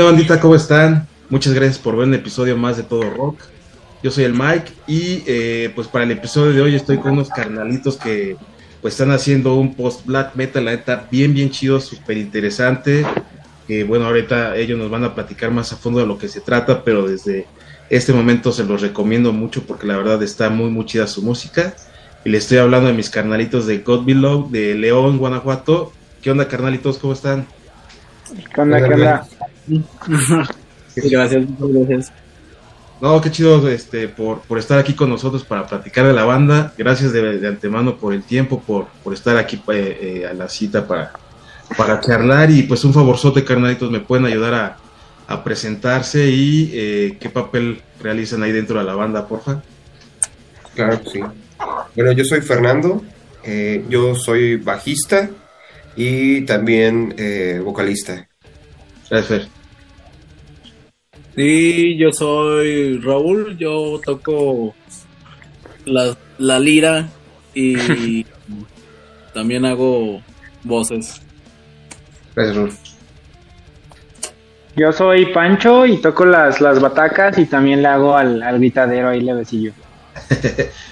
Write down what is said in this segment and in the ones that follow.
¿Qué onda, bandita? ¿Cómo están? Muchas gracias por ver un episodio más de Todo Rock. Yo soy el Mike y eh, pues para el episodio de hoy estoy con unos carnalitos que pues están haciendo un post black metal, la neta, bien, bien chido, súper interesante. Que bueno, ahorita ellos nos van a platicar más a fondo de lo que se trata, pero desde este momento se los recomiendo mucho porque la verdad está muy, muy chida su música. Y le estoy hablando de mis carnalitos de God Below, de León, Guanajuato. ¿Qué onda, carnalitos? ¿Cómo están? ¿Qué onda, qué onda? gracias, gracias. No, qué chido este, por, por estar aquí con nosotros para platicar de la banda. Gracias de, antemano por el tiempo, por, por estar aquí eh, eh, a la cita para, para charlar. Y pues un favorzote, carnalitos, me pueden ayudar a, a presentarse y eh, qué papel realizan ahí dentro de la banda, porfa. Claro que sí. Bueno, yo soy Fernando, yo soy bajista y también vocalista. Gracias, Fer. Sí, yo soy Raúl, yo toco la, la lira y también hago voces. Gracias, Raúl. Yo soy Pancho y toco las, las batacas y también le hago al, al gritadero ahí le besillo.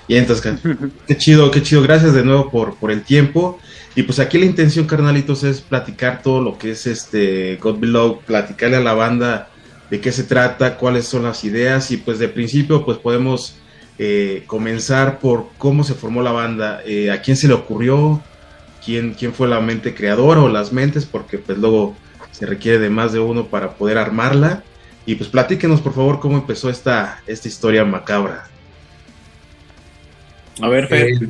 y entonces, qué chido, qué chido. Gracias de nuevo por, por el tiempo. Y pues aquí la intención, carnalitos, es platicar todo lo que es este God Below, platicarle a la banda de qué se trata, cuáles son las ideas y pues de principio pues podemos eh, comenzar por cómo se formó la banda, eh, a quién se le ocurrió, quién, quién fue la mente creadora o las mentes, porque pues luego se requiere de más de uno para poder armarla. Y pues platíquenos por favor cómo empezó esta, esta historia macabra. A ver, Fer. Eh,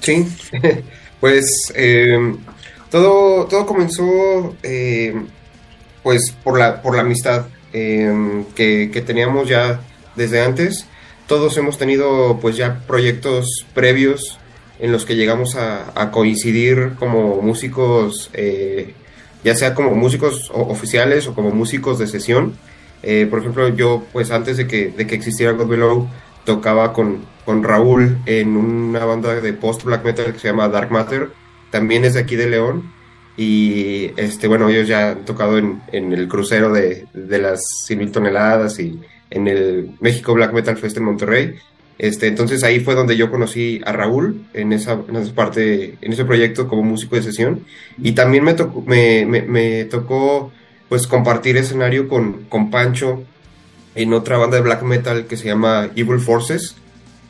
sí, pues todo, todo comenzó pues por la, por la amistad. Em, que, teníamos ya desde antes. Todos hemos tenido pues ya proyectos previos en los que llegamos a, coincidir como músicos, eh, ya sea como músicos oficiales o como músicos de sesión. Eh, por ejemplo, yo pues antes de que, de que existiera God Below tocaba con, con Raúl en una banda de post black metal que se llama Dark Matter, también es de aquí de León y este, bueno, ellos ya han tocado en, en el crucero de, de las 100.000 toneladas y en el México Black Metal Fest en Monterrey. Este, entonces ahí fue donde yo conocí a Raúl en esa, en esa parte, en ese proyecto como músico de sesión. Y también me tocó, me, me, tocó pues compartir escenario con, con Pancho en otra banda de black metal que se llama Evil Forces,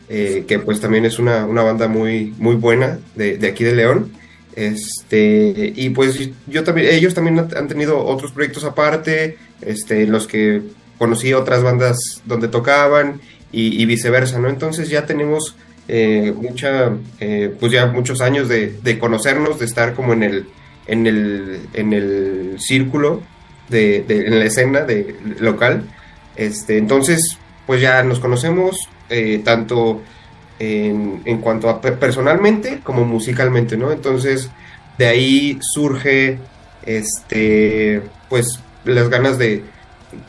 eh, que pues también es una, una banda muy, muy buena de, de aquí de León. Este, y pues yo también, ellos también han tenido otros proyectos aparte, este, los que conocí otras bandas donde tocaban y, viceversa, ¿no? Entonces ya tenemos eh, mucha, eh, pues ya muchos años de, conocernos, de estar como en el, en el, en el círculo, de, en la escena de, local. Este, entonces, pues ya nos conocemos, eh, tanto en, cuanto a personalmente como musicalmente, ¿no? Entonces, de ahí surge, este, pues, las ganas de,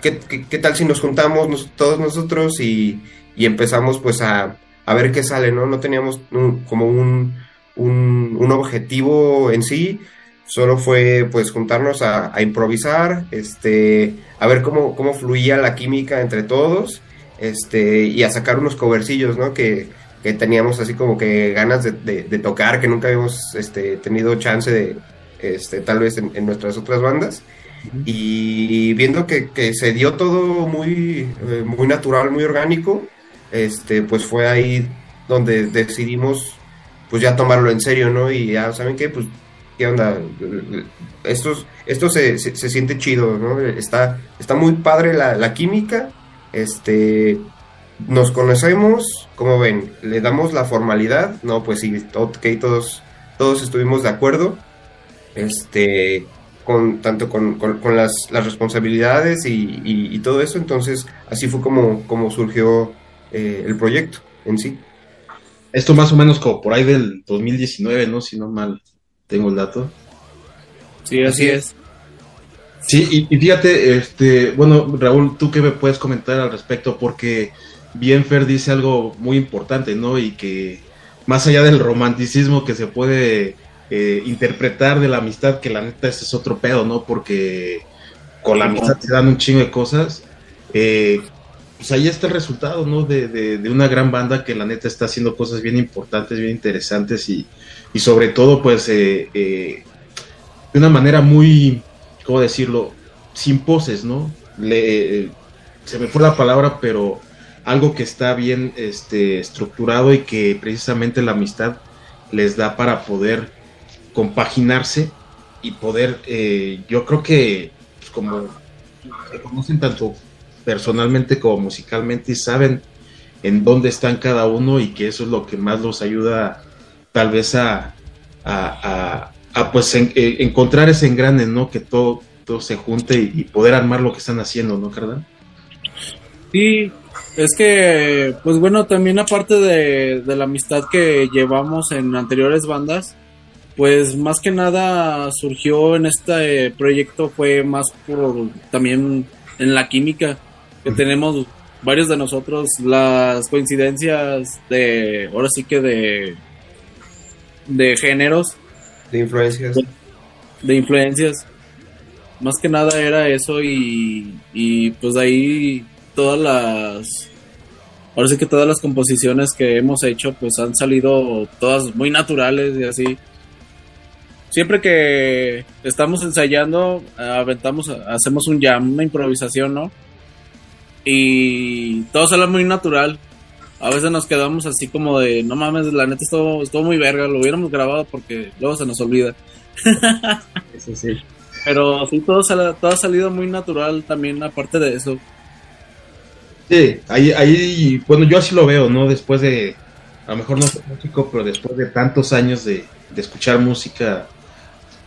¿qué, tal si nos juntamos todos nosotros y, empezamos, pues, a, ver qué sale, ¿no? No teníamos como un, un, objetivo en sí, solo fue, pues, juntarnos a, improvisar, este, a ver cómo, cómo fluía la química entre todos, este, y a sacar unos covercillos, ¿no? Que, que teníamos así como que ganas de, de, tocar, que nunca habíamos este, tenido chance de, este, tal vez en, nuestras otras bandas. Y viendo que, que, se dio todo muy, eh, muy natural, muy orgánico, este, pues fue ahí donde decidimos pues ya tomarlo en serio, ¿no? Y ya, ¿saben qué? Pues, ¿qué onda? Esto, esto se, se, se siente chido, ¿no? Está, está muy padre la, la química, este, nos conocemos, como ven, le damos la formalidad, no, pues sí, ok, todos, todos estuvimos de acuerdo, este, con, tanto con, con, las, las, responsabilidades y, y, todo eso, entonces así fue como, como surgió eh, el proyecto en sí. Esto más o menos como por ahí del 2019, ¿no? Si no mal tengo el dato. Sí, así es. Sí, y, y, fíjate, este, bueno, Raúl, ¿tú qué me puedes comentar al respecto? Porque bien Fer dice algo muy importante, ¿no? Y que más allá del romanticismo que se puede eh, interpretar de la amistad, que la neta es otro pedo, ¿no? Porque con la amistad se dan un chingo de cosas. Eh, pues ahí está el resultado, ¿no? De, de, una gran banda que la neta está haciendo cosas bien importantes, bien interesantes y, y sobre todo, pues, eh, eh, de una manera muy, ¿cómo decirlo? Sin poses, ¿no? Le, se me fue la palabra, pero algo que está bien este, estructurado y que precisamente la amistad les da para poder compaginarse y poder, eh, yo creo que pues, como se conocen tanto personalmente como musicalmente y saben en dónde están cada uno y que eso es lo que más los ayuda tal vez a, a, pues eh, encontrar ese engrane, ¿no? Que todo, todo se junte y, poder armar lo que están haciendo, ¿no, Cardan? Sí, es que, pues bueno, también aparte de, de la amistad que llevamos en anteriores bandas, pues más que nada surgió en este proyecto fue más por también en la química que tenemos varios de nosotros las coincidencias de ahora sí que de de géneros. De influencias. De, influencias. Más que nada era eso y, y pues de ahí todas las ahora sí que todas las composiciones que hemos hecho pues han salido todas muy naturales y así siempre que estamos ensayando, aventamos, hacemos un jam, una improvisación, ¿no? Y todo sale muy natural. A veces nos quedamos así como de, no mames, la neta estuvo, estuvo muy verga, lo hubiéramos grabado porque luego se nos olvida. sí, sí. Pero sí, todo, todo ha salido muy natural también, aparte de eso. Sí, ahí, ahí, bueno, yo así lo veo, ¿no? Después de, a lo mejor no soy músico, pero después de tantos años de, de escuchar música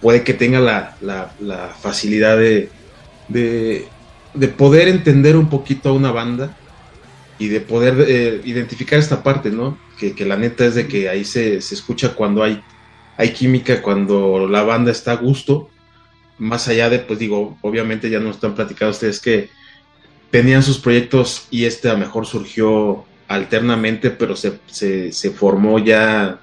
puede que tenga la, la, facilidad de, de, poder entender un poquito a una banda y de poder eh, identificar esta parte, ¿no? Que, la neta es de que ahí se, se, escucha cuando hay, hay química, cuando la banda está a gusto, más allá de, pues digo, obviamente ya nos están platicando ustedes que tenían sus proyectos y este a lo mejor surgió alternamente, pero se, se, se formó ya,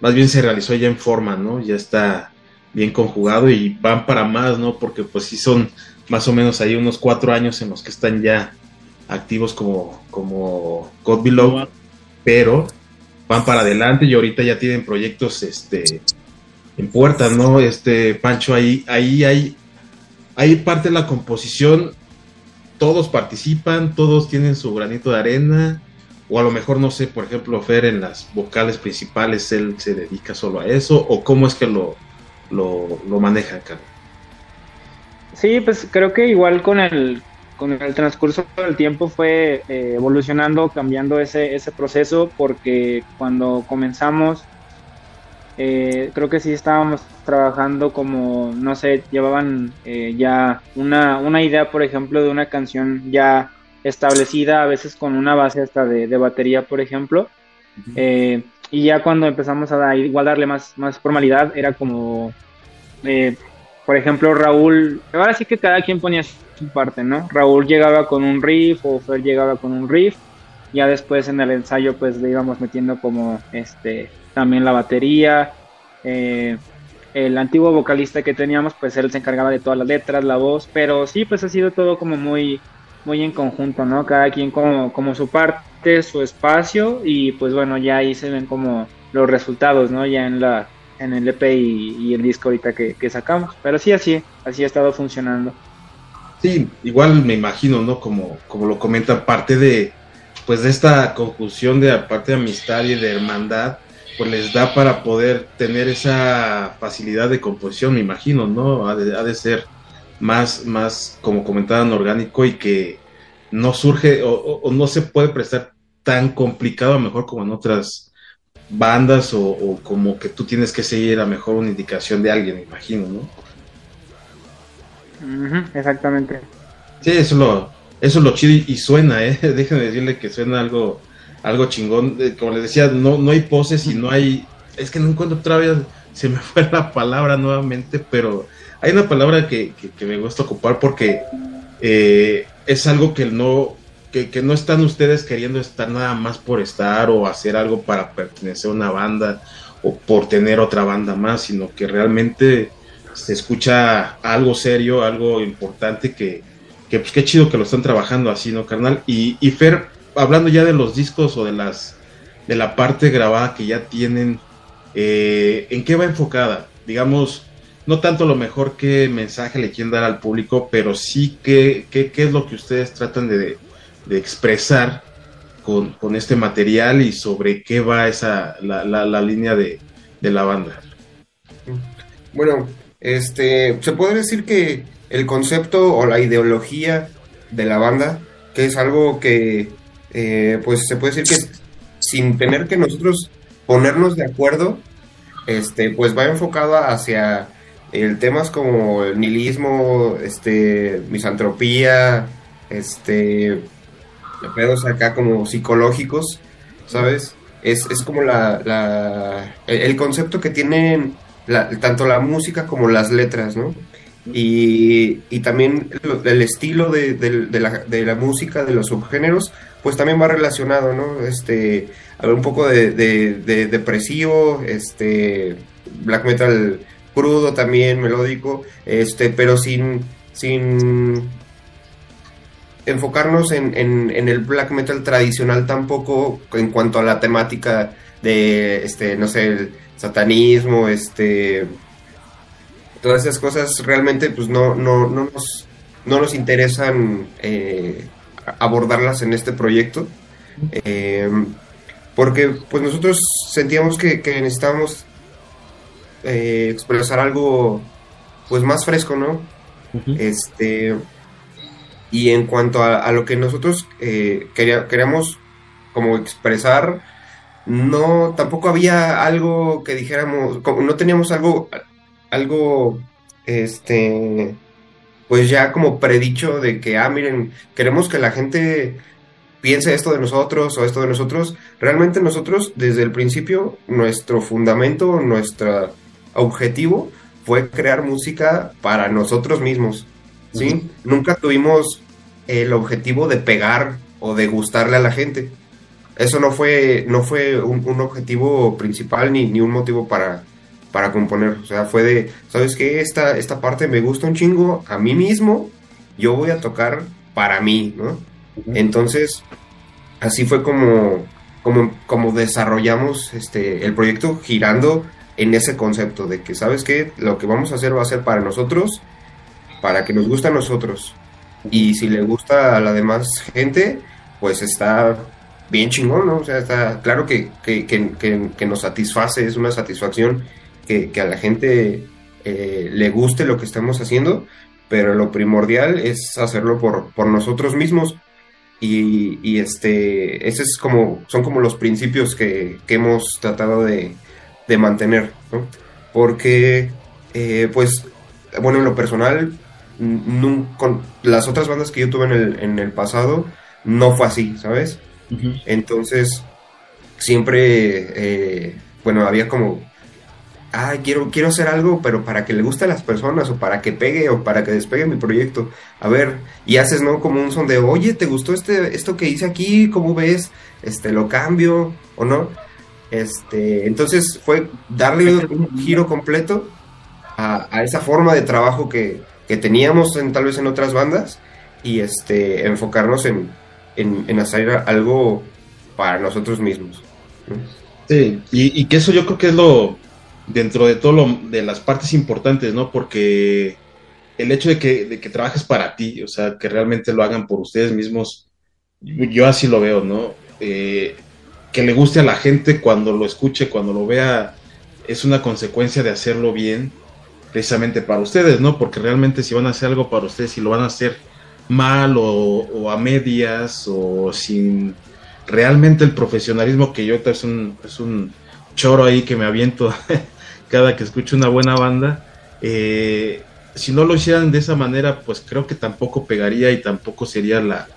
más bien se realizó ya en forma, ¿no? Ya está bien conjugado y van para más, ¿no? Porque pues sí son más o menos ahí unos cuatro años en los que están ya activos como, como God Below, pero van para adelante y ahorita ya tienen proyectos este en puerta, ¿no? Este Pancho ahí ahí hay ahí parte de la composición todos participan, todos tienen su granito de arena o a lo mejor no sé, por ejemplo, Fer en las vocales principales él se dedica solo a eso o cómo es que lo lo, lo maneja acá. Sí, pues creo que igual con el, con el transcurso del tiempo fue eh, evolucionando, cambiando ese, ese proceso, porque cuando comenzamos, eh, creo que sí estábamos trabajando como, no sé, llevaban eh, ya una, una idea, por ejemplo, de una canción ya establecida, a veces con una base hasta de, batería, por ejemplo. Y ya cuando empezamos a igual darle más, más formalidad, era como, eh, por ejemplo, Raúl, ahora sí que cada quien ponía su parte, ¿no? Raúl llegaba con un riff o Fer llegaba con un riff, ya después en el ensayo pues le íbamos metiendo como este también la batería, eh, el antiguo vocalista que teníamos pues él se encargaba de todas las letras, la voz, pero sí pues ha sido todo como muy muy en conjunto, ¿no? Cada quien como, como su parte, su espacio y pues bueno, ya ahí se ven como los resultados, ¿no? Ya en la en el EP y, el disco ahorita que, sacamos. Pero sí, así, así ha estado funcionando. Sí, igual me imagino, ¿no? Como, como lo comentan, parte de, pues de esta conjunción de aparte de amistad y de hermandad, pues les da para poder tener esa facilidad de composición, me imagino, ¿no? Ha de, ha de ser más, más, como comentaban, orgánico y que no surge o, no se puede prestar tan complicado a lo mejor como en otras bandas o, como que tú tienes que seguir a mejor una indicación de alguien, me imagino, ¿no? exactamente. Sí, eso es lo, eso es lo chido y, suena, ¿eh? Déjenme decirle que suena algo, algo chingón. Como les decía, no, no hay poses y no hay... Es que no encuentro otra vez, se me fue la palabra nuevamente, pero hay una palabra que, me gusta ocupar porque eh, es algo que no, que, no están ustedes queriendo estar nada más por estar o hacer algo para pertenecer a una banda o por tener otra banda más, sino que realmente se escucha algo serio, algo importante que, que pues qué chido que lo están trabajando así, ¿no, carnal? Y, y Fer, hablando ya de los discos o de las de la parte grabada que ya tienen, eh, ¿en qué va enfocada? Digamos, no tanto lo mejor qué mensaje le quieren dar al público, pero sí qué, qué, qué es lo que ustedes tratan de, de expresar con, con, este material y sobre qué va esa la, la, la línea de, de, la banda. Bueno, este se puede decir que el concepto o la ideología de la banda, que es algo que eh, pues se puede decir que sin tener que nosotros ponernos de acuerdo, este, pues va enfocado hacia el temas como el nihilismo, este, misantropía, este, pedos acá como psicológicos, ¿sabes? Es, es como la, la, el concepto que tienen la, tanto la música como las letras, ¿no? Y, también el estilo de, la, música, de los subgéneros, pues también va relacionado, ¿no? Este, un poco de, de, depresivo, este, black metal crudo también, melódico, este, pero sin, sin enfocarnos en, en, en, el black metal tradicional tampoco en cuanto a la temática de, este, no sé, el satanismo, este, todas esas cosas realmente pues no, no, no, nos, no nos interesan eh, abordarlas en este proyecto. Eh, porque pues nosotros sentíamos que, que necesitábamos eh, expresar algo pues más fresco, ¿no? Uh -huh. Este y en cuanto a, a lo que nosotros eh, quería, queríamos como expresar, no, tampoco había algo que dijéramos, como, no teníamos algo, algo, este, pues ya como predicho de que, ah, miren, queremos que la gente piense esto de nosotros o esto de nosotros. Realmente nosotros, desde el principio, nuestro fundamento, nuestro objetivo fue crear música para nosotros mismos. ¿sí? Uh -huh. Nunca tuvimos el objetivo de pegar o de gustarle a la gente. Eso no fue, no fue un, un objetivo principal ni, ni, un motivo para, para componer. O sea, fue de, ¿sabes qué? Esta, esta parte me gusta un chingo a mí mismo, yo voy a tocar para mí, ¿no? Entonces, así fue como, como, como desarrollamos este, el proyecto girando en ese concepto de que, ¿sabes qué? Lo que vamos a hacer va a ser para nosotros, para que nos guste a nosotros. Y si le gusta a la demás gente, pues está bien chingón, ¿no? O sea, está claro que, que, que, que nos satisface, es una satisfacción que, a la gente eh, le guste lo que estamos haciendo, pero lo primordial es hacerlo por, por nosotros mismos. Y, y, este, ese es como, son como los principios que, hemos tratado de, de mantener, ¿no? Porque, eh, pues, bueno, en lo personal, con las otras bandas que yo tuve en el, en el pasado, no fue así, ¿sabes? Uh -huh. Entonces, siempre, eh, bueno, había como, ah, quiero, quiero hacer algo, pero para que le guste a las personas, o para que pegue, o para que despegue mi proyecto. A ver, y haces, ¿no? Como un son de, oye, ¿te gustó este, esto que hice aquí? ¿Cómo ves? Este, ¿lo cambio o no? Este, entonces fue darle un giro completo a, a esa forma de trabajo que, que teníamos en, tal vez en otras bandas y este enfocarnos en, en, en hacer algo para nosotros mismos. Sí, y, y, que eso yo creo que es lo, dentro de todo lo, de las partes importantes, ¿no? Porque el hecho de que, de que trabajes para ti, o sea, que realmente lo hagan por ustedes mismos, yo así lo veo, ¿no? Eh, que le guste a la gente cuando lo escuche, cuando lo vea, es una consecuencia de hacerlo bien precisamente para ustedes, ¿no? Porque realmente si van a hacer algo para ustedes, si lo van a hacer mal o, o a medias o sin realmente el profesionalismo que yo es un, es un choro ahí que me aviento cada que escucho una buena banda, eh, si no lo hicieran de esa manera, pues creo que tampoco pegaría y tampoco sería la,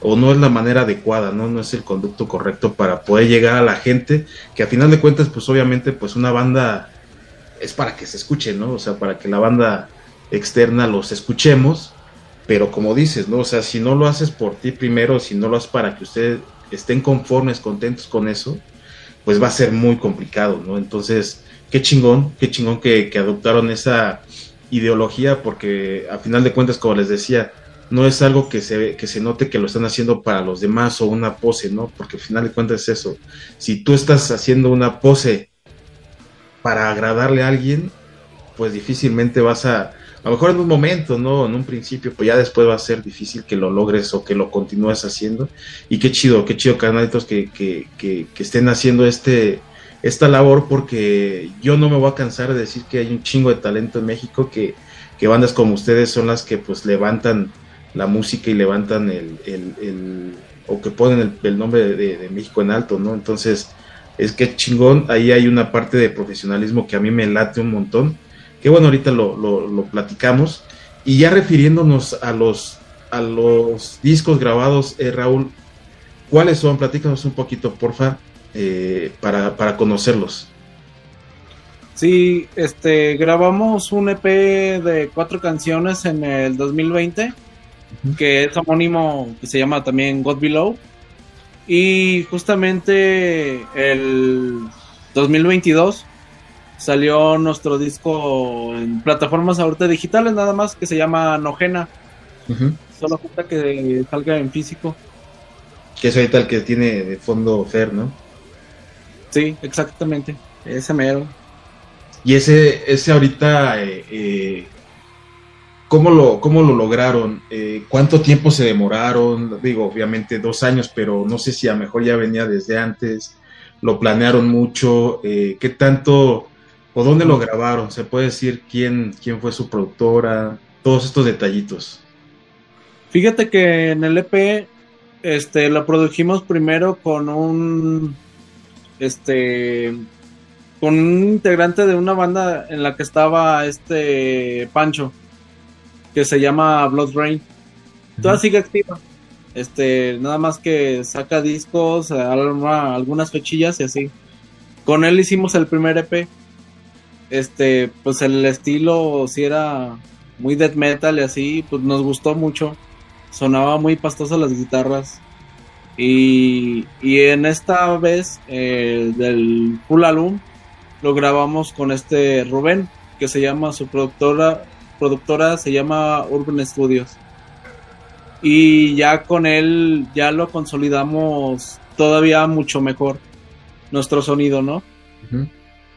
o no es la manera adecuada, ¿no? No es el conducto correcto para poder llegar a la gente, que a final de cuentas, pues obviamente, pues una banda es para que se escuche, ¿no? O sea, para que la banda externa los escuchemos, pero como dices, ¿no? O sea, si no lo haces por ti primero, si no lo haces para que ustedes estén conformes, contentos con eso, pues va a ser muy complicado, ¿no? Entonces, qué chingón, qué chingón que, que adoptaron esa, ideología, porque a final de cuentas, como les decía, no es algo que se, que se note que lo están haciendo para los demás o una pose, ¿no? Porque al final de cuentas es eso. Si tú estás haciendo una pose para agradarle a alguien, pues difícilmente vas a, a lo mejor en un momento, ¿no? En un principio, pues ya después va a ser difícil que lo logres o que lo continúes haciendo. Y qué chido, qué chido, canalitos, que, que, que, que estén haciendo este, esta labor, porque yo no me voy a cansar de decir que hay un chingo de talento en México, que, que bandas como ustedes son las que pues levantan la música y levantan el, el, el o que ponen el, nombre de, de, México en alto, ¿no? Entonces, es que chingón, ahí hay una parte de profesionalismo que a mí me late un montón que bueno, ahorita lo, lo, lo, platicamos. Y ya refiriéndonos a los, a los discos grabados, eh, Raúl, ¿cuáles son? Platícanos un poquito, porfa, eh, para, para conocerlos. Sí, este, grabamos un EP de cuatro canciones en el 2020, uh -huh. que es homónimo, que se llama también God Below. Y justamente el 2022 salió nuestro disco en plataformas ahorita digitales nada más que se llama Nojena. Uh -huh. Solo falta que salga en físico. Que es ahorita el que tiene de fondo Fer, ¿no? Sí, exactamente. Ese mero. Y ese, ese ahorita, eh, eh, ¿cómo, lo, ¿cómo lo lograron? Eh, ¿Cuánto tiempo se demoraron? Digo, obviamente dos años, pero no sé si a lo mejor ya venía desde antes. Lo planearon mucho. Eh, ¿Qué tanto o dónde lo grabaron, se puede decir quién, quién fue su productora, todos estos detallitos. Fíjate que en el EP este lo produjimos primero con un este con un integrante de una banda en la que estaba este Pancho que se llama Blood Rain. Toda uh -huh. sigue activa. Este, nada más que saca discos, algunas fechillas y así. Con él hicimos el primer EP este, pues el estilo si era muy death metal y así, pues nos gustó mucho. Sonaba muy pastoso las guitarras. Y, y en esta vez eh, del full álbum lo grabamos con este Rubén, que se llama su productora, productora se llama Urban Studios. Y ya con él ya lo consolidamos todavía mucho mejor nuestro sonido, ¿no? Uh -huh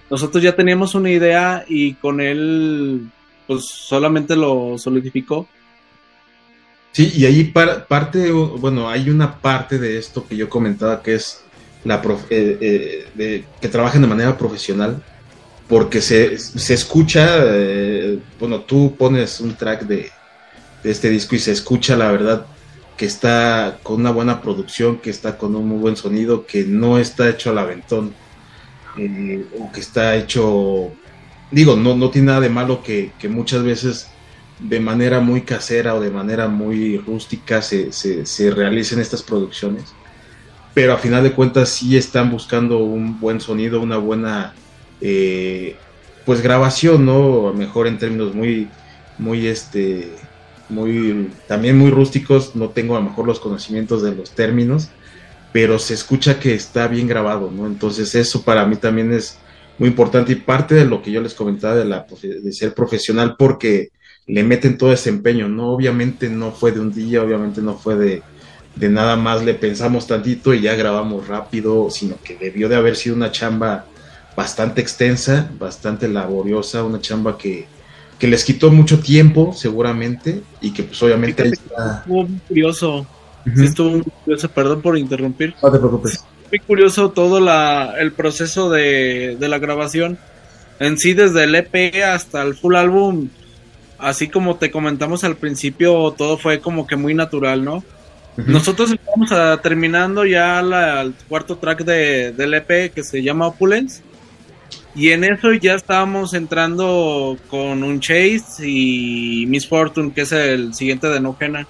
nosotros ya teníamos una idea y con él pues solamente lo solidificó. Sí, y ahí par, parte, bueno, hay una parte de esto que yo comentaba que es la prof, eh, eh, de, que trabajan de manera profesional, porque se, se escucha, eh, bueno, tú pones un track de, de este disco y se escucha la verdad que está con una buena producción, que está con un muy buen sonido, que no está hecho al aventón o que está hecho, digo, no, no tiene nada de malo que, que, muchas veces de manera muy casera o de manera muy rústica se, se, se, realicen estas producciones, pero a final de cuentas sí están buscando un buen sonido, una buena eh, pues grabación, ¿no? Mejor en términos muy, muy este, muy, también muy rústicos, no tengo a lo mejor los conocimientos de los términos, pero se escucha que está bien grabado, ¿no? Entonces eso para mí también es muy importante y parte de lo que yo les comentaba de, la, de ser profesional porque le meten todo ese empeño, ¿no? Obviamente no fue de un día, obviamente no fue de, de nada más le pensamos tantito y ya grabamos rápido, sino que debió de haber sido una chamba bastante extensa, bastante laboriosa, una chamba que, que les quitó mucho tiempo seguramente y que pues obviamente ahí está... Muy curioso Uh -huh. sí, estuvo muy curioso, perdón por interrumpir. No te preocupes. Muy curioso todo la, el proceso de, de, la grabación. En sí, desde el EP hasta el full álbum, así como te comentamos al principio, todo fue como que muy natural, ¿no? Uh -huh. Nosotros estamos a, terminando ya la, el cuarto track de, del EP que se llama Opulence. Y en eso ya estábamos entrando con un Chase y Miss Fortune, que es el siguiente de No Pena.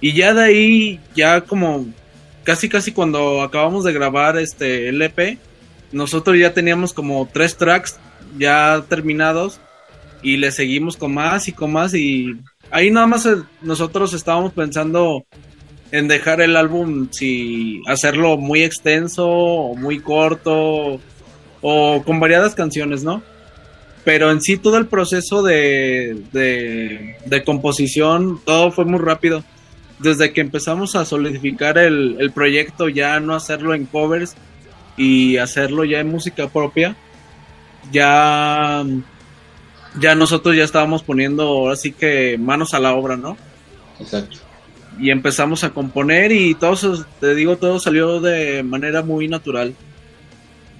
Y ya de ahí, ya como casi casi cuando acabamos de grabar este EP, nosotros ya teníamos como tres tracks ya terminados y le seguimos con más y con más y ahí nada más nosotros estábamos pensando en dejar el álbum si hacerlo muy extenso o muy corto o con variadas canciones, ¿no? pero en sí todo el proceso de, de, composición, todo fue muy rápido. Desde que empezamos a solidificar el, el proyecto, ya no hacerlo en covers y hacerlo ya en música propia, ya ya nosotros ya estábamos poniendo así que manos a la obra, ¿no? Exacto. Y empezamos a componer y todo, te digo, todo salió de manera muy natural.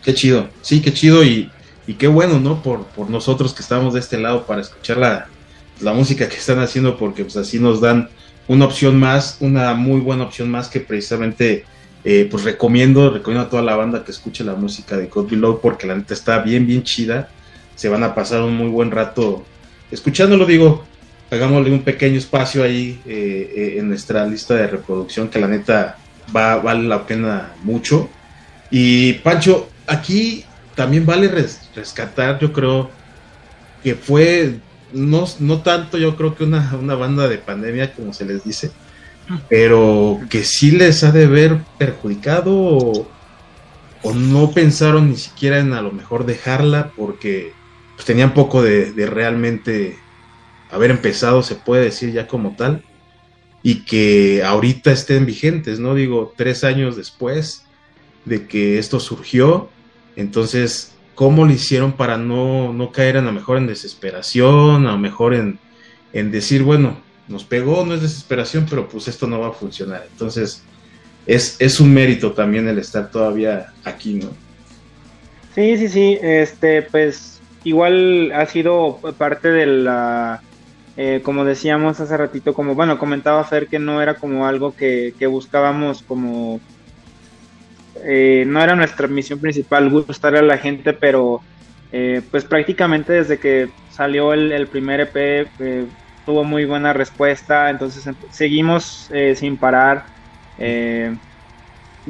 Qué chido, sí, qué chido y, y qué bueno, ¿no? Por, por nosotros que estamos de este lado para escuchar la, la música que están haciendo porque pues así nos dan una opción más, una muy buena opción más que precisamente eh, pues recomiendo, recomiendo a toda la banda que escuche la música de God Below porque la neta está bien, bien chida se van a pasar un muy buen rato escuchándolo. Digo, hagámosle un pequeño espacio ahí eh, eh, en nuestra lista de reproducción que la neta va, vale la pena mucho. Y Pancho, aquí también vale rescatar, yo creo que fue no, no tanto yo creo que una, una banda de pandemia como se les dice, pero que sí les ha de ver perjudicado o, o no pensaron ni siquiera en a lo mejor dejarla porque pues tenían poco de, realmente haber empezado, se puede decir ya como tal, y que ahorita estén vigentes, ¿no? Digo, tres años después de que esto surgió, entonces, ¿cómo lo hicieron para no, no caer a lo mejor en desesperación, a lo mejor en, en decir, bueno, nos pegó, no es desesperación, pero pues esto no va a funcionar. Entonces, es, es un mérito también el estar todavía aquí, ¿no? Sí, sí, sí, este, pues igual ha sido parte de la, eh, como decíamos hace ratito, como bueno, comentaba Fer que no era como algo que, buscábamos como, eh, no era nuestra misión principal gustar a la gente, pero eh, pues prácticamente desde que salió el, primer EP tuvo muy buena respuesta, entonces seguimos sin parar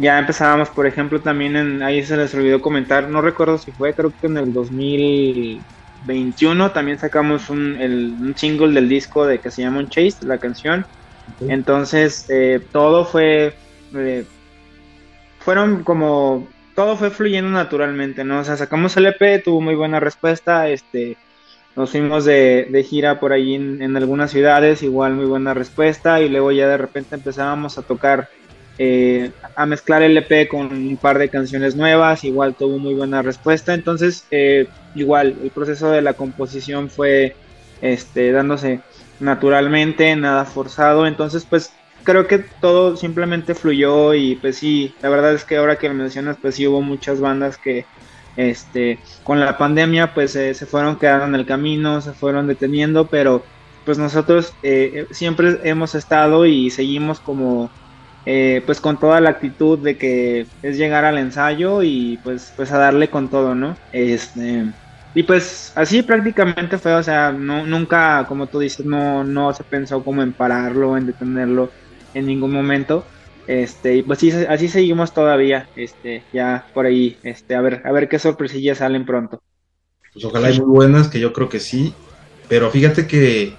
ya empezábamos, por ejemplo, también en, ahí se les olvidó comentar, no recuerdo si fue, creo que en el 2021 también sacamos un, el, un single del disco de que se llama Un Chase, la canción. Entonces, eh, todo fue, eh, fueron como, todo fue fluyendo naturalmente, ¿no? O sea, sacamos el EP, tuvo muy buena respuesta, este, nos fuimos de, de gira por ahí en, en algunas ciudades, igual muy buena respuesta, y luego ya de repente empezábamos a tocar eh, a mezclar el EP con un par de canciones nuevas, igual tuvo muy buena respuesta, entonces eh, igual el proceso de la composición fue este, dándose naturalmente, nada forzado, entonces pues creo que todo simplemente fluyó y pues sí, la verdad es que ahora que lo mencionas pues sí hubo muchas bandas que este, con la pandemia pues se fueron quedando en el camino, se fueron deteniendo, pero pues nosotros eh, siempre hemos estado y seguimos como eh, pues con toda la actitud de que es llegar al ensayo y pues, pues a darle con todo, ¿no? Este, y pues así prácticamente fue, o sea, no, nunca, como tú dices, no, no se pensó como en pararlo, en detenerlo en ningún momento. Este, y pues sí, así seguimos todavía, este, ya por ahí, este, a ver, a ver qué sorpresillas salen pronto. Pues ojalá hay muy buenas, que yo creo que sí, pero fíjate que,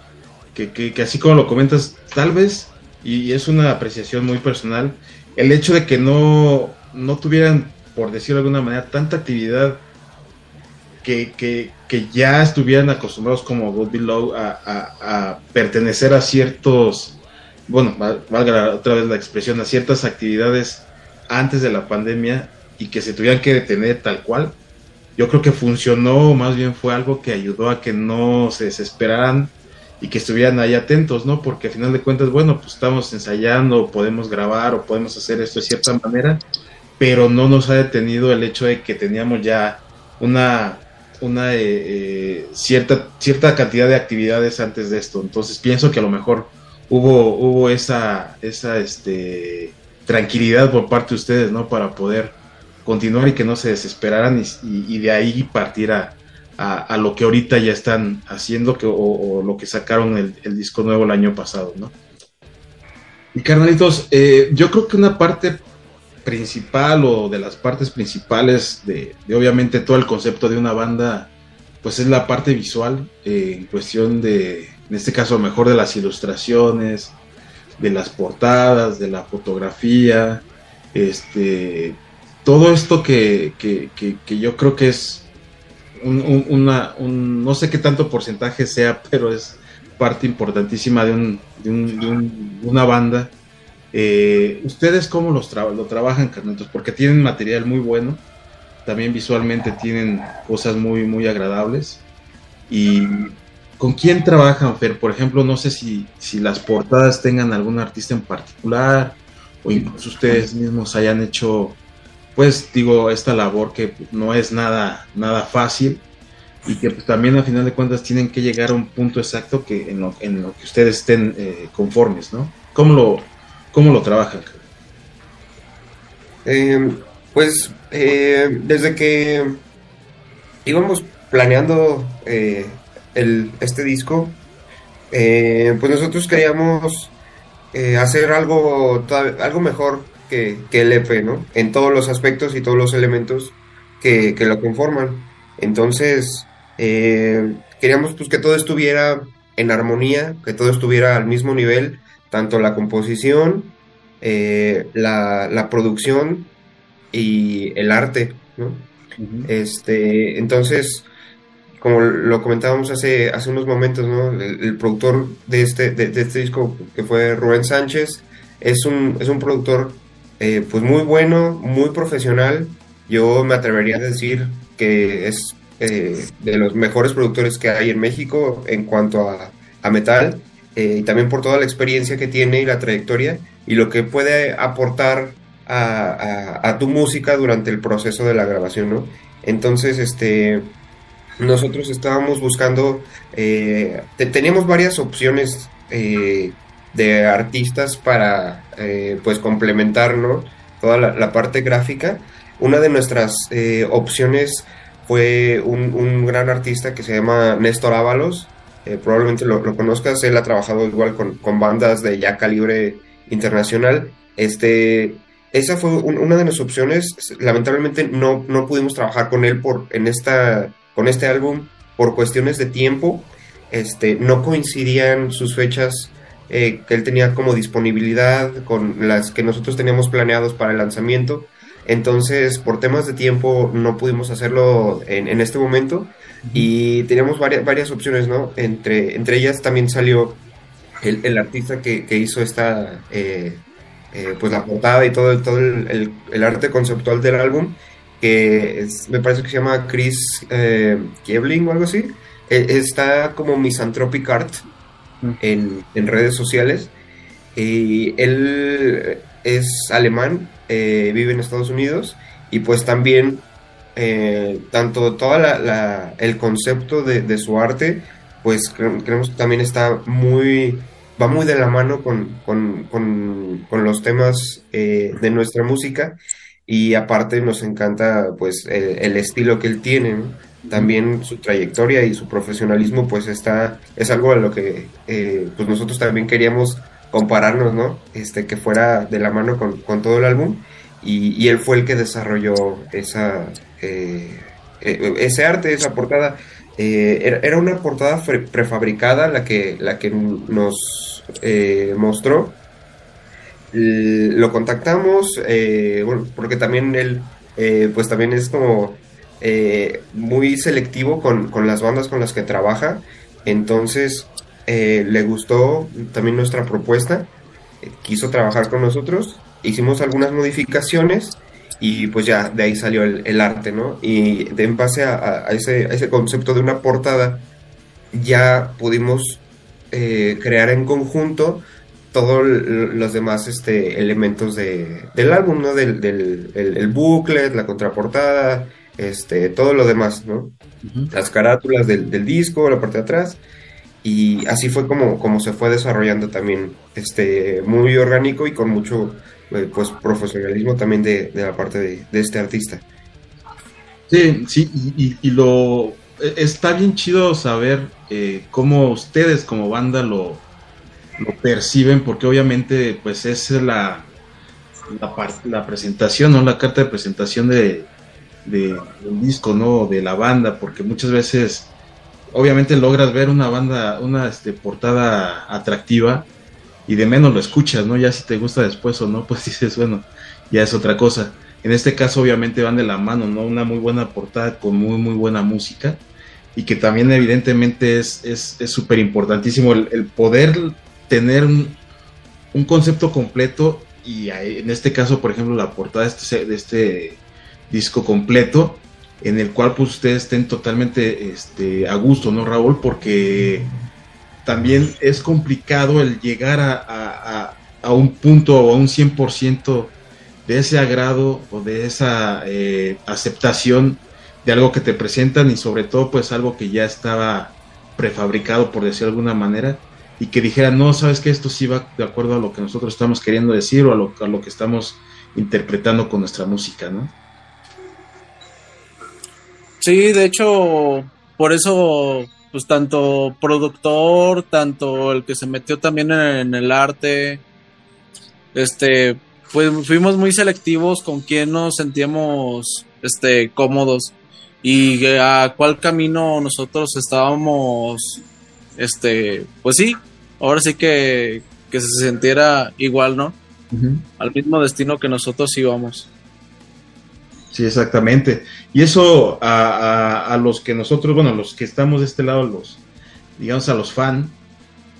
que, que así como lo comentas, tal vez y es una apreciación muy personal, el hecho de que no, no tuvieran, por decirlo de alguna manera, tanta actividad que, que, que ya estuvieran acostumbrados como God Below a, a, pertenecer a ciertos, bueno, valga otra vez la expresión, a ciertas actividades antes de la pandemia y que se tuvieran que detener tal cual, yo creo que funcionó, más bien fue algo que ayudó a que no se desesperaran y que estuvieran ahí atentos, ¿no? Porque al final de cuentas, bueno, pues estamos ensayando, podemos grabar o podemos hacer esto de cierta manera, pero no nos ha detenido el hecho de que teníamos ya una, una eh, eh, cierta, cierta cantidad de actividades antes de esto. Entonces pienso que a lo mejor hubo, hubo esa, esa este, tranquilidad por parte de ustedes, ¿no? Para poder continuar y que no se desesperaran y de ahí partir a, lo que ahorita ya están haciendo que, o, lo que sacaron el, disco nuevo el año pasado, ¿no? Y carnalitos, eh, yo creo que una parte principal o de las partes principales de, obviamente todo el concepto de una banda, pues es la parte visual, eh, en cuestión de, en este caso, mejor de las ilustraciones, de las portadas, de la fotografía, este, todo esto que, que yo creo que es una, no sé qué tanto porcentaje sea, pero es parte importantísima de, un, de, un, una banda. Eh, ¿Ustedes cómo los lo trabajan, Carnetos? Porque tienen material muy bueno, también visualmente tienen cosas muy, muy agradables. ¿Y con quién trabajan, Fer? Por ejemplo, no sé si, si las portadas tengan algún artista en particular o incluso ustedes mismos hayan hecho pues digo, esta labor que no es nada, nada fácil y que pues, también a final de cuentas tienen que llegar a un punto exacto que en lo, en lo que ustedes estén eh, conformes, ¿no? ¿Cómo lo, cómo lo trabajan? Em, pues eh, desde que íbamos planeando eh, este disco, pues nosotros queríamos hacer algo, algo mejor que, el EP, ¿no? En todos los aspectos y todos los elementos que, lo conforman. Entonces, eh, queríamos pues que todo estuviera en armonía, que todo estuviera al mismo nivel, tanto la composición, eh, la, producción y el arte, ¿no? Este, entonces, como lo comentábamos hace, hace unos momentos, ¿no? El, productor de este, de, de, este disco, que fue Rubén Sánchez, es un, es un productor eh, pues muy bueno, muy profesional. Yo me atrevería a decir que es eh, de los mejores productores que hay en México en cuanto a, metal eh, y también por toda la experiencia que tiene y la trayectoria y lo que puede aportar a, tu música durante el proceso de la grabación, ¿no? Entonces, este, nosotros estábamos buscando, teníamos varias opciones de artistas para eh, pues complementar toda la, parte gráfica. Una de nuestras eh, opciones fue un, gran artista que se llama Néstor Ábalos, eh, probablemente lo, conozcas, él ha trabajado igual con, bandas de ya calibre internacional. Este, esa fue una de nuestras opciones, lamentablemente no, no pudimos trabajar con él por, en esta, con este álbum por cuestiones de tiempo, este, no coincidían sus fechas eh, que él tenía como disponibilidad con las que nosotros teníamos planeados para el lanzamiento. Entonces, por temas de tiempo, no pudimos hacerlo en, este momento y teníamos varias, varias opciones, ¿no? Entre, entre ellas también salió el, el artista que, que, hizo esta, eh, eh, pues la portada y todo, todo el, el, arte conceptual del álbum, que me parece que se llama Chris eh, Kiebling o algo así. E, está como Misanthropic Art, en, redes sociales. Y él es alemán, eh, vive en Estados Unidos y pues también eh, tanto todo el concepto de, su arte, pues creemos que también está muy, va muy de la mano con, los temas eh, de nuestra música. Y aparte nos encanta pues el, estilo que él tiene también su trayectoria y su profesionalismo pues está es algo a lo que eh, pues nosotros también queríamos compararnos no este que fuera de la mano con, todo el álbum y, él fue el que desarrolló esa eh, eh, ese arte esa portada. Era, una portada prefabricada la que la que nos mostró. Lo contactamos bueno, porque también él pues también es como eh, muy selectivo con, las bandas con las que trabaja. Entonces, eh, le gustó también nuestra propuesta, eh, quiso trabajar con nosotros, hicimos algunas modificaciones y pues ya de ahí salió el, arte, ¿no? Y de, en base a, ese, concepto de una portada, ya pudimos crear en conjunto todos los demás este, elementos del álbum, ¿no? Del, del el booklet, la contraportada, este, todo lo demás, ¿no? Las carátulas del, disco, la parte de atrás. Y así fue como, como se fue desarrollando también, este, muy orgánico y con mucho eh, pues, profesionalismo también de, la parte de, este artista. Sí, sí, y, lo e, está bien chido saber eh, cómo ustedes como banda lo, lo perciben, porque obviamente pues es la, la, la presentación, ¿no? La carta de presentación de, de, del disco, ¿no? De la banda, porque muchas veces, obviamente logras ver una banda, una este, portada atractiva y de menos lo escuchas, ¿no? Ya si te gusta después o no, pues dices, bueno, ya es otra cosa. en este caso obviamente van de la mano, ¿no? Una muy buena portada con muy, muy buena música y que también evidentemente es súper es, importantísimo el, poder tener un, concepto completo y en este caso, por ejemplo, la portada de este, de este disco completo en el cual pues ustedes estén totalmente este, a gusto, ¿no, Raúl? Porque también es complicado el llegar a, un punto o a un 100% de ese agrado o de esa eh, aceptación de algo que te presentan y sobre todo pues algo que ya estaba prefabricado por decir de alguna manera y que dijera no, sabes que esto sí va de acuerdo a lo que nosotros estamos queriendo decir o a lo, a lo que estamos interpretando con nuestra música, ¿no? Sí, de hecho, por eso, pues tanto productor, tanto el que se metió también en, el arte, este, pues fuimos muy selectivos con quién nos sentíamos, este, cómodos y a cuál camino nosotros estábamos, este, pues sí, ahora sí que, que se sintiera igual, ¿no? Al mismo destino que nosotros íbamos. Sí, exactamente. Y eso a, a, los que nosotros, bueno, los que estamos de este lado, los, digamos, a los fans,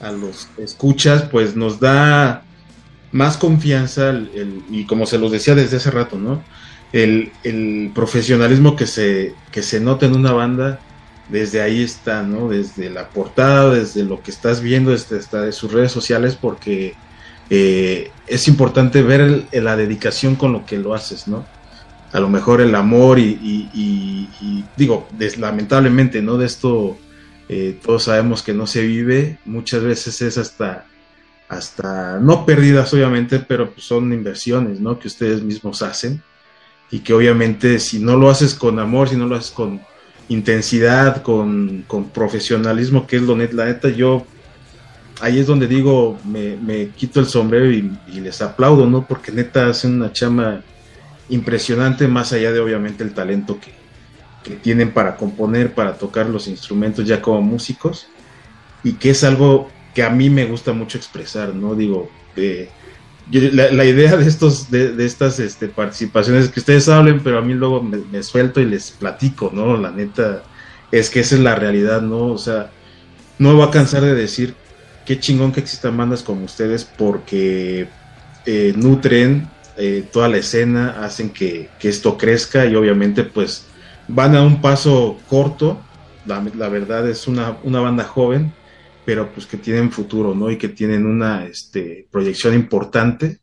a los escuchas, pues nos da más confianza y como se los decía desde hace rato, ¿no? El, el, profesionalismo que se, que se nota en una banda, desde ahí está, ¿no? Desde la portada, desde lo que estás viendo, desde, de sus redes sociales, porque eh, es importante ver la dedicación con lo que lo haces, ¿no? A lo mejor el amor y, digo, lamentablemente, ¿no? De esto eh, todos sabemos que no se vive, muchas veces es hasta, hasta, no pérdidas obviamente, pero pues son inversiones, ¿no? Que ustedes mismos hacen y que obviamente si no lo haces con amor, si no lo haces con intensidad, con, profesionalismo, que es lo net, la neta, yo ahí es donde digo, me, me quito el sombrero y, les aplaudo, ¿no? Porque neta hacen una chama impresionante, más allá de obviamente el talento que, tienen para componer, para tocar los instrumentos ya como músicos, y que es algo que a mí me gusta mucho expresar, ¿no? Digo, la, idea de estos de, estas este, participaciones es que ustedes hablen, pero a mí luego me, suelto y les platico, ¿no? La neta es que esa es la realidad, ¿no? O sea, no me voy a cansar de decir qué chingón que existan bandas como ustedes porque eh, nutren eh, toda la escena, hacen que, esto crezca y obviamente pues van a un paso corto, la, verdad es una, una, banda joven, pero pues que tienen futuro, ¿no? Y que tienen una este, proyección importante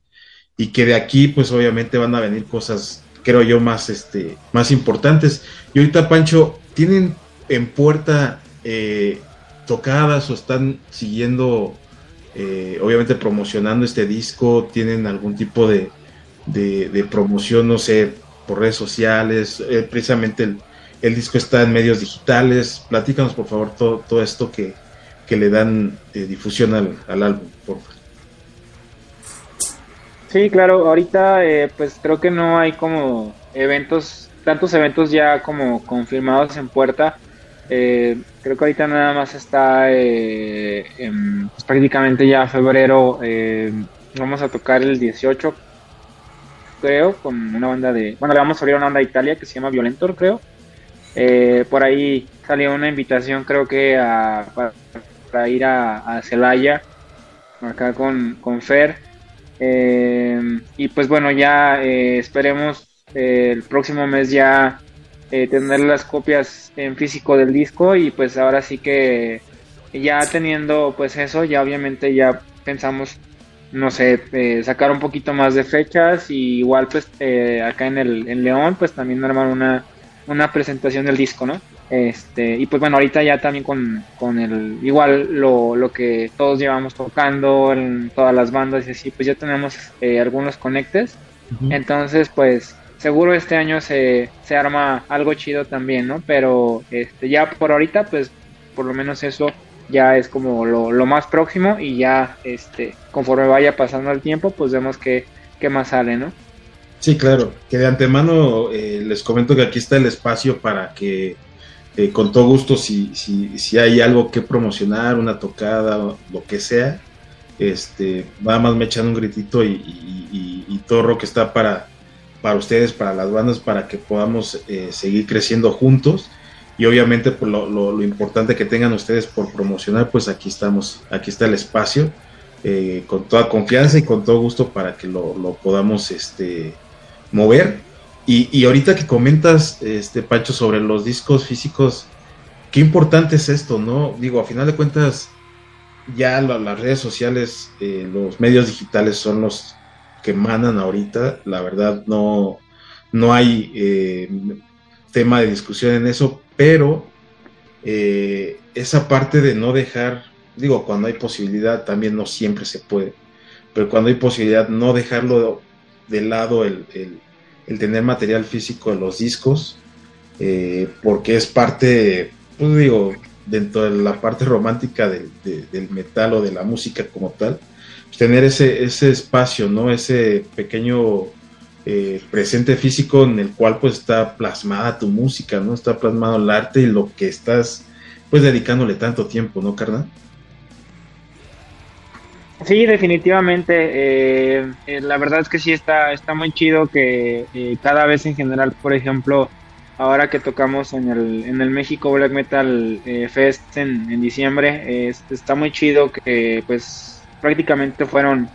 y que de aquí pues obviamente van a venir cosas, creo yo, más, este, más importantes. Y ahorita, Pancho, ¿tienen en puerta eh, tocadas o están siguiendo, eh, obviamente promocionando este disco? ¿Tienen algún tipo de, de, promoción, no sé, por redes sociales, eh, precisamente el, disco está en medios digitales. Platícanos, por favor, todo, todo esto que, que le dan eh, difusión al, al, álbum, por favor. Sí, claro, ahorita eh, pues creo que no hay como eventos, tantos eventos ya como confirmados en puerta. creo que ahorita nada más está en, pues, prácticamente ya febrero. vamos a tocar el 18 creo, con una banda de. Bueno, le vamos a abrir una banda de Italia que se llama Violentor, creo. Eh, por ahí salió una invitación, creo que a, para, ir a, Celaya, acá con, con Fer. Eh, y pues bueno, ya eh, esperemos el próximo mes ya tener las copias en físico del disco y pues ahora sí que ya teniendo pues eso, ya obviamente ya pensamos no sé, eh, sacar un poquito más de fechas y igual pues eh, acá en el en León pues también armar una, una presentación del disco, ¿no? Este, y pues bueno, ahorita ya también con, con el, igual lo, lo que todos llevamos tocando en todas las bandas y así, pues ya tenemos eh, algunos conectes. Entonces, pues seguro este año se, se arma algo chido también, ¿no? Pero este, ya por ahorita, pues por lo menos eso ya es como lo, más próximo y ya este conforme vaya pasando el tiempo pues vemos qué, más sale, ¿no? Sí, claro, que de antemano eh, les comento que aquí está el espacio para que eh, con todo gusto si, si, si hay algo que promocionar, una tocada, lo que sea, este, nada más me echan un gritito y, y, todo lo que está para, para ustedes, para las bandas, para que podamos eh, seguir creciendo juntos. Y obviamente por pues, lo, importante que tengan ustedes por promocionar, pues aquí estamos, aquí está el espacio, eh, con toda confianza y con todo gusto para que lo, podamos este, mover. Y, y, ahorita que comentas, este Pancho, sobre los discos físicos, qué importante es esto, ¿no? Digo, a final de cuentas, ya las redes sociales, eh, los medios digitales son los que manan ahorita. La verdad, no, no hay eh, tema de discusión en eso, pero eh, esa parte de no dejar, digo, cuando hay posibilidad, también no siempre se puede, pero cuando hay posibilidad, no dejarlo de lado el, el tener material físico de los discos, porque es parte pues digo, dentro de la parte romántica del, metal o de la música como tal, pues, tener ese, ese espacio, ¿no? Ese pequeño eh, presente físico en el cual pues está plasmada tu música, ¿no? Está plasmado el arte y lo que estás pues dedicándole tanto tiempo, ¿no, carnal? Sí, definitivamente. Eh, eh, la verdad es que sí está, está muy chido que cada vez en general, por ejemplo, ahora que tocamos en el, en el México Black Metal eh, Fest en, diciembre. está muy chido que pues prácticamente fueron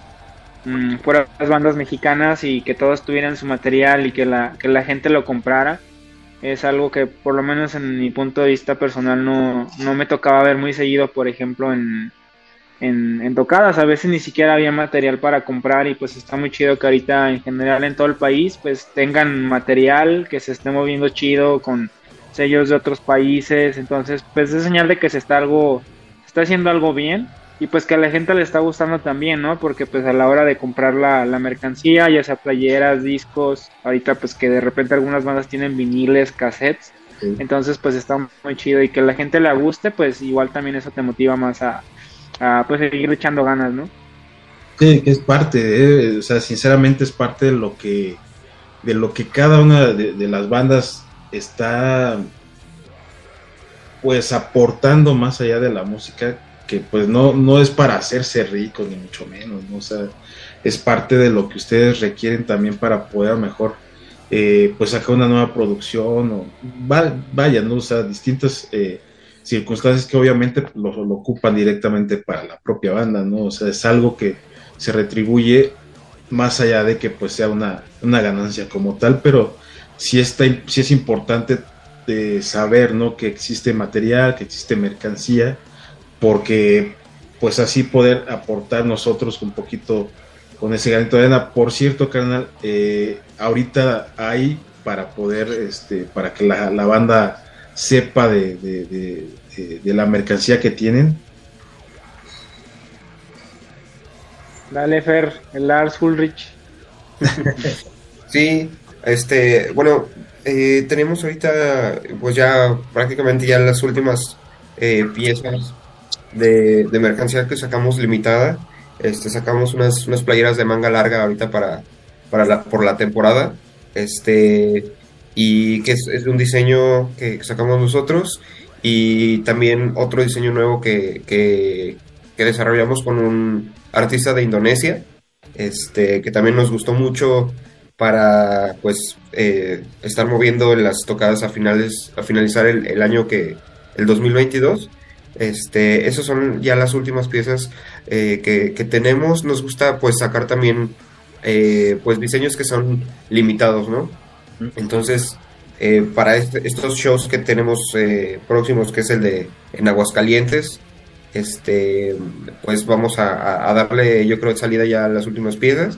mm, las bandas mexicanas y que todos tuvieran su material y que la, que la gente lo comprara. Es algo que por lo menos en mi punto de vista personal no, no me tocaba ver muy seguido, por ejemplo, en, en, tocadas. A veces ni siquiera había material para comprar y pues está muy chido que ahorita en general en todo el país pues tengan material que se esté moviendo chido con sellos de otros países. Entonces pues es señal de que se está algo, está haciendo algo bien y pues que a la gente le está gustando también, ¿no? Porque pues a la hora de comprar la, la mercancía, ya sea playeras, discos, ahorita pues que de repente algunas bandas tienen viniles, cassettes. Entonces pues está muy chido y que a la gente le guste, pues igual también eso te motiva más a, a pues seguir echando ganas, ¿no? Sí, que es parte, o sea, sinceramente es parte de lo que de lo que cada una de, las bandas está pues aportando más allá de la música que pues no, no es para hacerse rico ni mucho menos, ¿no? o sea, es parte de lo que ustedes requieren también para poder mejor eh, pues sacar una nueva producción o vaya, ¿no? o sea, distintas eh, circunstancias que obviamente lo, ocupan directamente para la propia banda, ¿no? O sea, es algo que se retribuye más allá de que pues sea una, ganancia como tal, pero sí, está, sí es importante de saber, ¿no? Que existe material, que existe mercancía, porque pues así poder aportar nosotros un poquito con ese granito de arena. Por cierto, carnal, eh, ahorita hay para poder, este, para que la, la banda sepa de, de, la mercancía que tienen. Dale, Fer, el Lars Ulrich. sí, este, bueno, eh, tenemos ahorita, pues ya prácticamente ya las últimas eh, piezas de, de, mercancía que sacamos limitada. Este, sacamos unas, unas playeras de manga larga ahorita para, para la, por la temporada. Este, y que es, un diseño que sacamos nosotros y también otro diseño nuevo que, que, desarrollamos con un artista de Indonesia, este, que también nos gustó mucho para pues eh, estar moviendo las tocadas a finales a finalizar el, año que el 2022 este esas son ya las últimas piezas eh, que, que, tenemos. Nos gusta pues sacar también eh, pues diseños que son limitados no entonces, eh, para este, estos shows que tenemos próximos, que es el de en Aguascalientes, este, pues vamos a, darle, yo creo, salida ya a las últimas piezas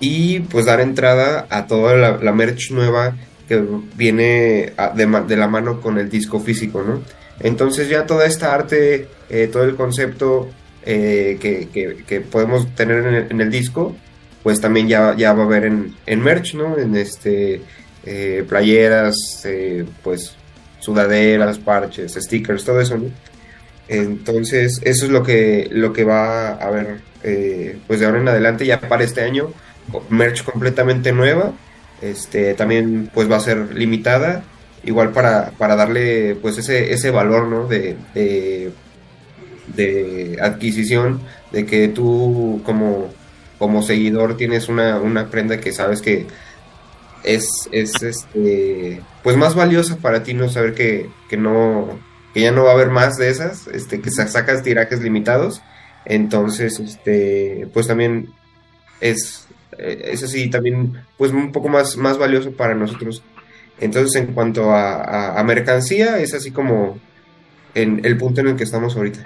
y pues dar entrada a toda la, merch nueva que viene de, la mano con el disco físico, ¿no? Entonces ya toda esta arte, eh, todo el concepto que, podemos tener en el, disco, pues también ya, ya va a haber en, en merch, ¿no? En este eh, playeras, eh, pues sudaderas, parches, stickers, todo eso, Entonces, eso es lo que, lo que va a haber, eh, pues de ahora en adelante, ya para este año, merch completamente nueva, este, también pues va a ser limitada, igual para, para darle pues ese, ese valor, ¿no? De, de, adquisición, de que tú como, como seguidor tienes una, una prenda que sabes que es, es este, pues más valiosa para ti no saber que, que no, que ya no va a haber más de esas, este, que sacas tirajes limitados. Entonces, este, pues también es, eh, es así, también, pues un poco más, más valioso para nosotros. Entonces, en cuanto a, mercancía, es así como en el punto en el que estamos ahorita.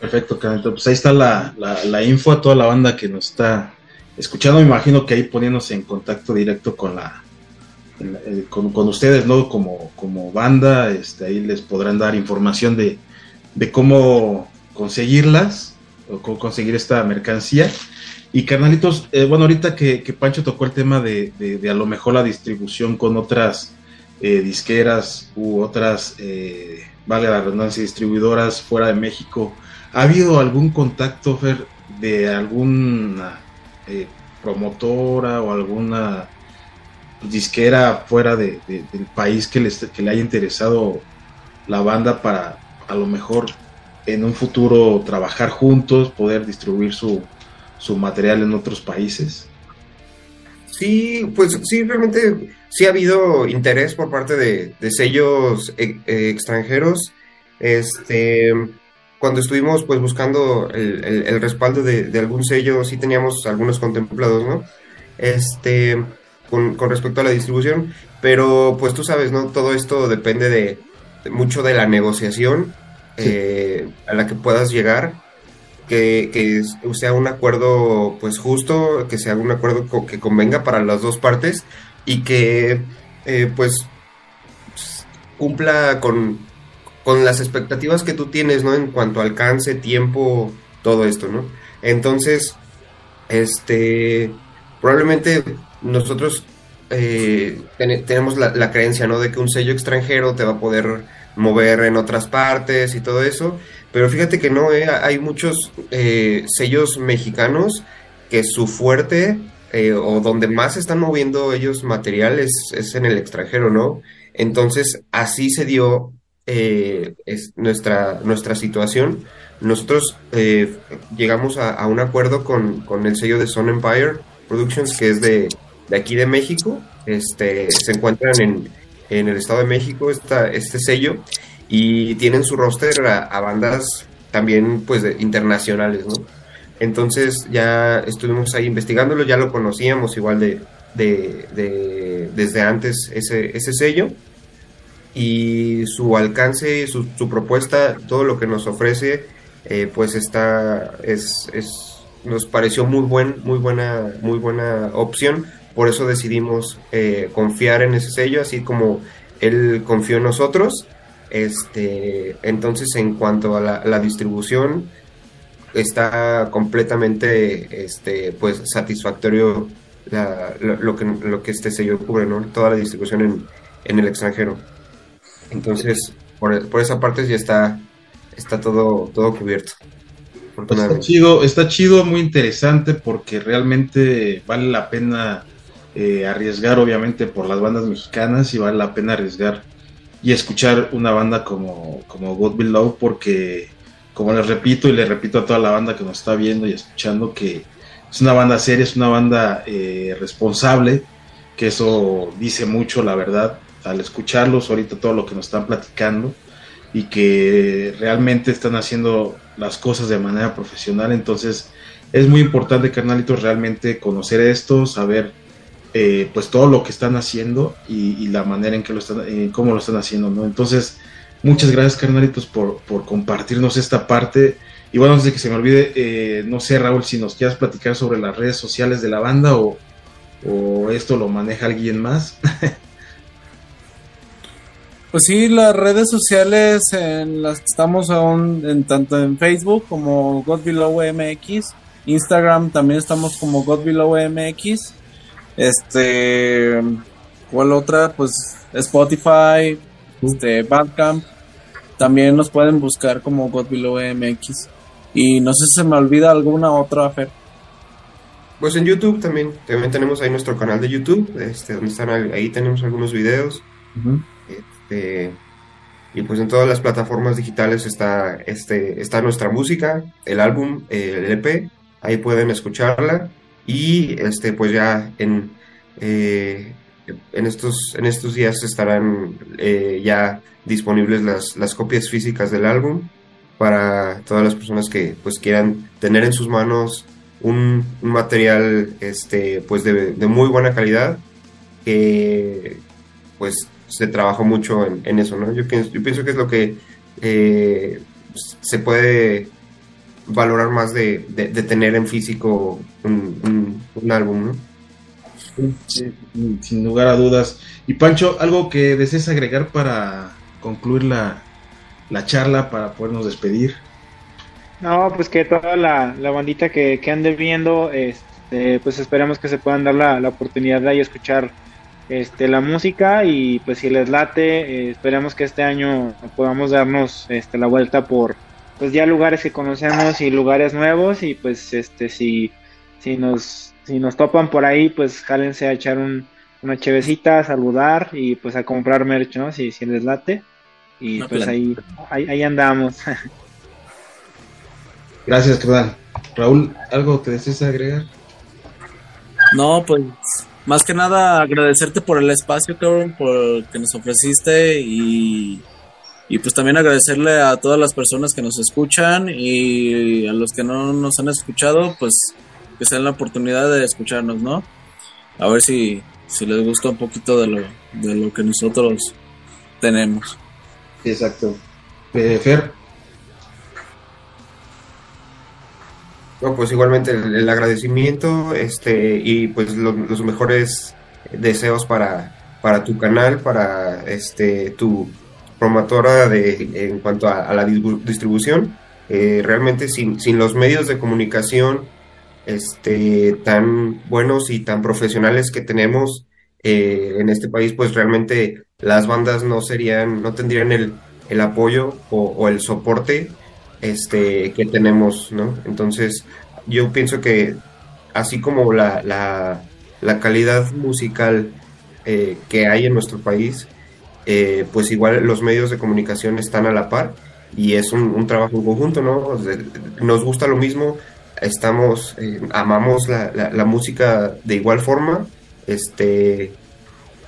Perfecto, Canito. Pues ahí está la, la info a toda la banda que nos está escuchando, me imagino que ahí poniéndose en contacto directo con la eh, con, ustedes, ¿no? Como, como banda, este, ahí les podrán dar información de, de cómo conseguirlas o cómo conseguir esta mercancía. Y carnalitos, eh, bueno, ahorita que, Pancho tocó el tema de, a lo mejor la distribución con otras eh, disqueras u otras, vale la redundancia, distribuidoras fuera de México, ¿ha habido algún contacto, Fer, de alguna eh, promotora o alguna disquera fuera de, del país que, les, que le haya interesado la banda para a lo mejor en un futuro trabajar juntos, poder distribuir su, su material en otros países? Sí, pues sí, realmente sí ha habido interés por parte de, sellos eh, eh, extranjeros. Este, cuando estuvimos pues buscando el, respaldo de, algún sello, sí teníamos algunos contemplados, ¿no? Este, con, respecto a la distribución, pero pues tú sabes, ¿no? Todo esto depende de, mucho de la negociación eh, a la que puedas llegar, que, sea un acuerdo pues justo, que sea un acuerdo que convenga para las dos partes y que eh, pues cumpla con, con las expectativas que tú tienes, ¿no? En cuanto a alcance, tiempo, todo esto, ¿no? Entonces, este, probablemente nosotros eh, tenemos la, creencia, ¿no? De que un sello extranjero te va a poder mover en otras partes y todo eso, pero fíjate que no, ¿eh? hay muchos eh, sellos mexicanos que su fuerte o donde más están moviendo ellos materiales es en el extranjero, ¿no? Entonces, así se dio eh, es nuestra, nuestra situación. Nosotros eh, llegamos a, un acuerdo con, el sello de Sun Empire Productions, que es de, aquí de México. Este, se encuentran en, el Estado de México esta, este sello y tienen su roster a, bandas también pues internacionales, Entonces ya estuvimos ahí investigándolo, ya lo conocíamos igual de, de desde antes ese, ese sello y su alcance, su, su propuesta, todo lo que nos ofrece, eh, pues está, es, es, nos pareció muy, buen, muy, buena, muy buena opción. Por eso decidimos eh, confiar en ese sello, así como él confió en nosotros. Este, entonces, en cuanto a la, distribución, está completamente este, pues, satisfactorio lo, que, lo que este sello cubre, ¿no? toda la distribución en, en el extranjero. Entonces, por, por esa parte ya está, está todo, todo cubierto. Está chido, está chido, muy interesante porque realmente vale la pena eh, arriesgar, obviamente, por las bandas mexicanas y vale la pena arriesgar y escuchar una banda como, como God Below porque, como les repito y le repito a toda la banda que nos está viendo y escuchando, que es una banda seria, es una banda eh, responsable, que eso dice mucho, la verdad al escucharlos ahorita todo lo que nos están platicando y que realmente están haciendo las cosas de manera profesional. Entonces es muy importante, carnalitos, realmente conocer esto, saber eh, pues todo lo que están haciendo y, la manera en que lo están, eh, cómo lo están haciendo, ¿no? Entonces, muchas gracias, carnalitos, por, por compartirnos esta parte. Y bueno, antes de que se me olvide, eh, no sé, Raúl, si nos quieras platicar sobre las redes sociales de la banda o, esto lo maneja alguien más. Pues sí, las redes sociales en las que estamos aún, en, tanto en Facebook como God MX, Instagram también estamos como God MX, este, ¿cuál otra? Pues Spotify, este, Bandcamp, también nos pueden buscar como God Below MX. Y no sé si se me olvida alguna otra, Fer. Pues en YouTube también, también tenemos ahí nuestro canal de YouTube, este, donde están ahí tenemos algunos videos. Este, y pues en todas las plataformas digitales está, este, está nuestra música, el álbum, el EP, ahí pueden escucharla. Y este, pues ya en, eh, en estos, en estos días estarán eh, ya disponibles las, las copias físicas del álbum para todas las personas que pues quieran tener en sus manos un, material este pues de, muy buena calidad que pues se trabajó mucho en, eso no yo, yo, pienso que es lo que eh, se puede valorar más de, tener en físico un, álbum ¿no? sin lugar a dudas y Pancho algo que desees agregar para concluir la, la charla para podernos despedir. No, pues que toda la, bandita que, que, ande viendo, este, pues esperemos que se puedan dar la, oportunidad de ahí escuchar este, la música y pues si les late, eh, esperemos que este año podamos darnos este, la vuelta por pues ya lugares que conocemos y lugares nuevos y pues este si, si nos si nos topan por ahí pues jálense a echar un, una chevecita, a saludar y pues a comprar merch, ¿no? Si, si les late. Y pues ahí, ahí, andamos. Gracias, carnal. Raúl, ¿algo que desees agregar? No, pues más que nada agradecerte por el espacio, cabrón, por que nos ofreciste y, y pues también agradecerle a todas las personas que nos escuchan y a los que no nos han escuchado, pues que se den la oportunidad de escucharnos, ¿no? A ver si, si les gusta un poquito de lo, de lo que nosotros tenemos. Exacto. Eh, Fer. No, pues igualmente el, agradecimiento este, y pues los mejores deseos para, para tu canal, para este, tu promotora de, en cuanto a, la distribución. Eh, realmente sin, sin los medios de comunicación este, tan buenos y tan profesionales que tenemos eh, en este país, pues realmente las bandas no serían, no tendrían el, el apoyo o, el soporte este, que tenemos, ¿no? Entonces, yo pienso que así como la, la, calidad musical eh, que hay en nuestro país, eh, pues igual los medios de comunicación están a la par y es un, trabajo conjunto, ¿no? Nos gusta lo mismo, estamos, amamos la, la, la música de igual forma, este,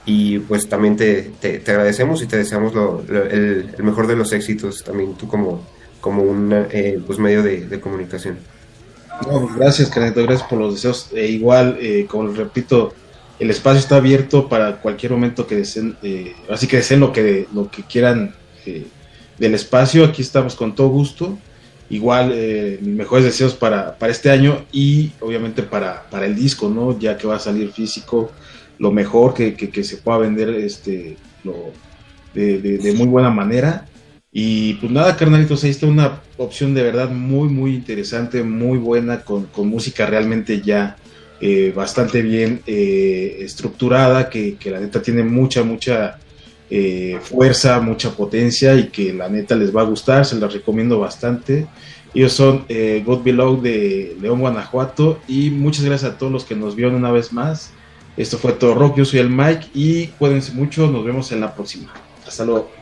y pues también te, te, agradecemos y te deseamos lo, el, mejor de los éxitos también tú como, como un eh, pues medio de, comunicación. Pues, gracias, Caneto, gracias por los deseos. E igual, eh, como repito, el espacio está abierto para cualquier momento que deseen, eh, así que deseen lo que, lo que quieran del espacio. Aquí estamos con todo gusto. Igual, mis mejores deseos para, para este año y obviamente para, para el disco, ¿no? Ya que va a salir físico lo mejor que, que, se pueda vender este, lo, de, muy buena manera. Y pues nada, carnalitos, ahí está una opción de verdad muy, muy interesante, muy buena, con, con música realmente ya eh, bastante bien eh, estructurada, que, que, la neta tiene mucha, mucha eh, fuerza, mucha potencia y que la neta les va a gustar, se las recomiendo bastante. Ellos son God Below de León, Guanajuato y muchas gracias a todos los que nos vieron una vez más. Esto fue todo rock, yo soy el Mike y cuídense mucho, nos vemos en la próxima. Hasta luego.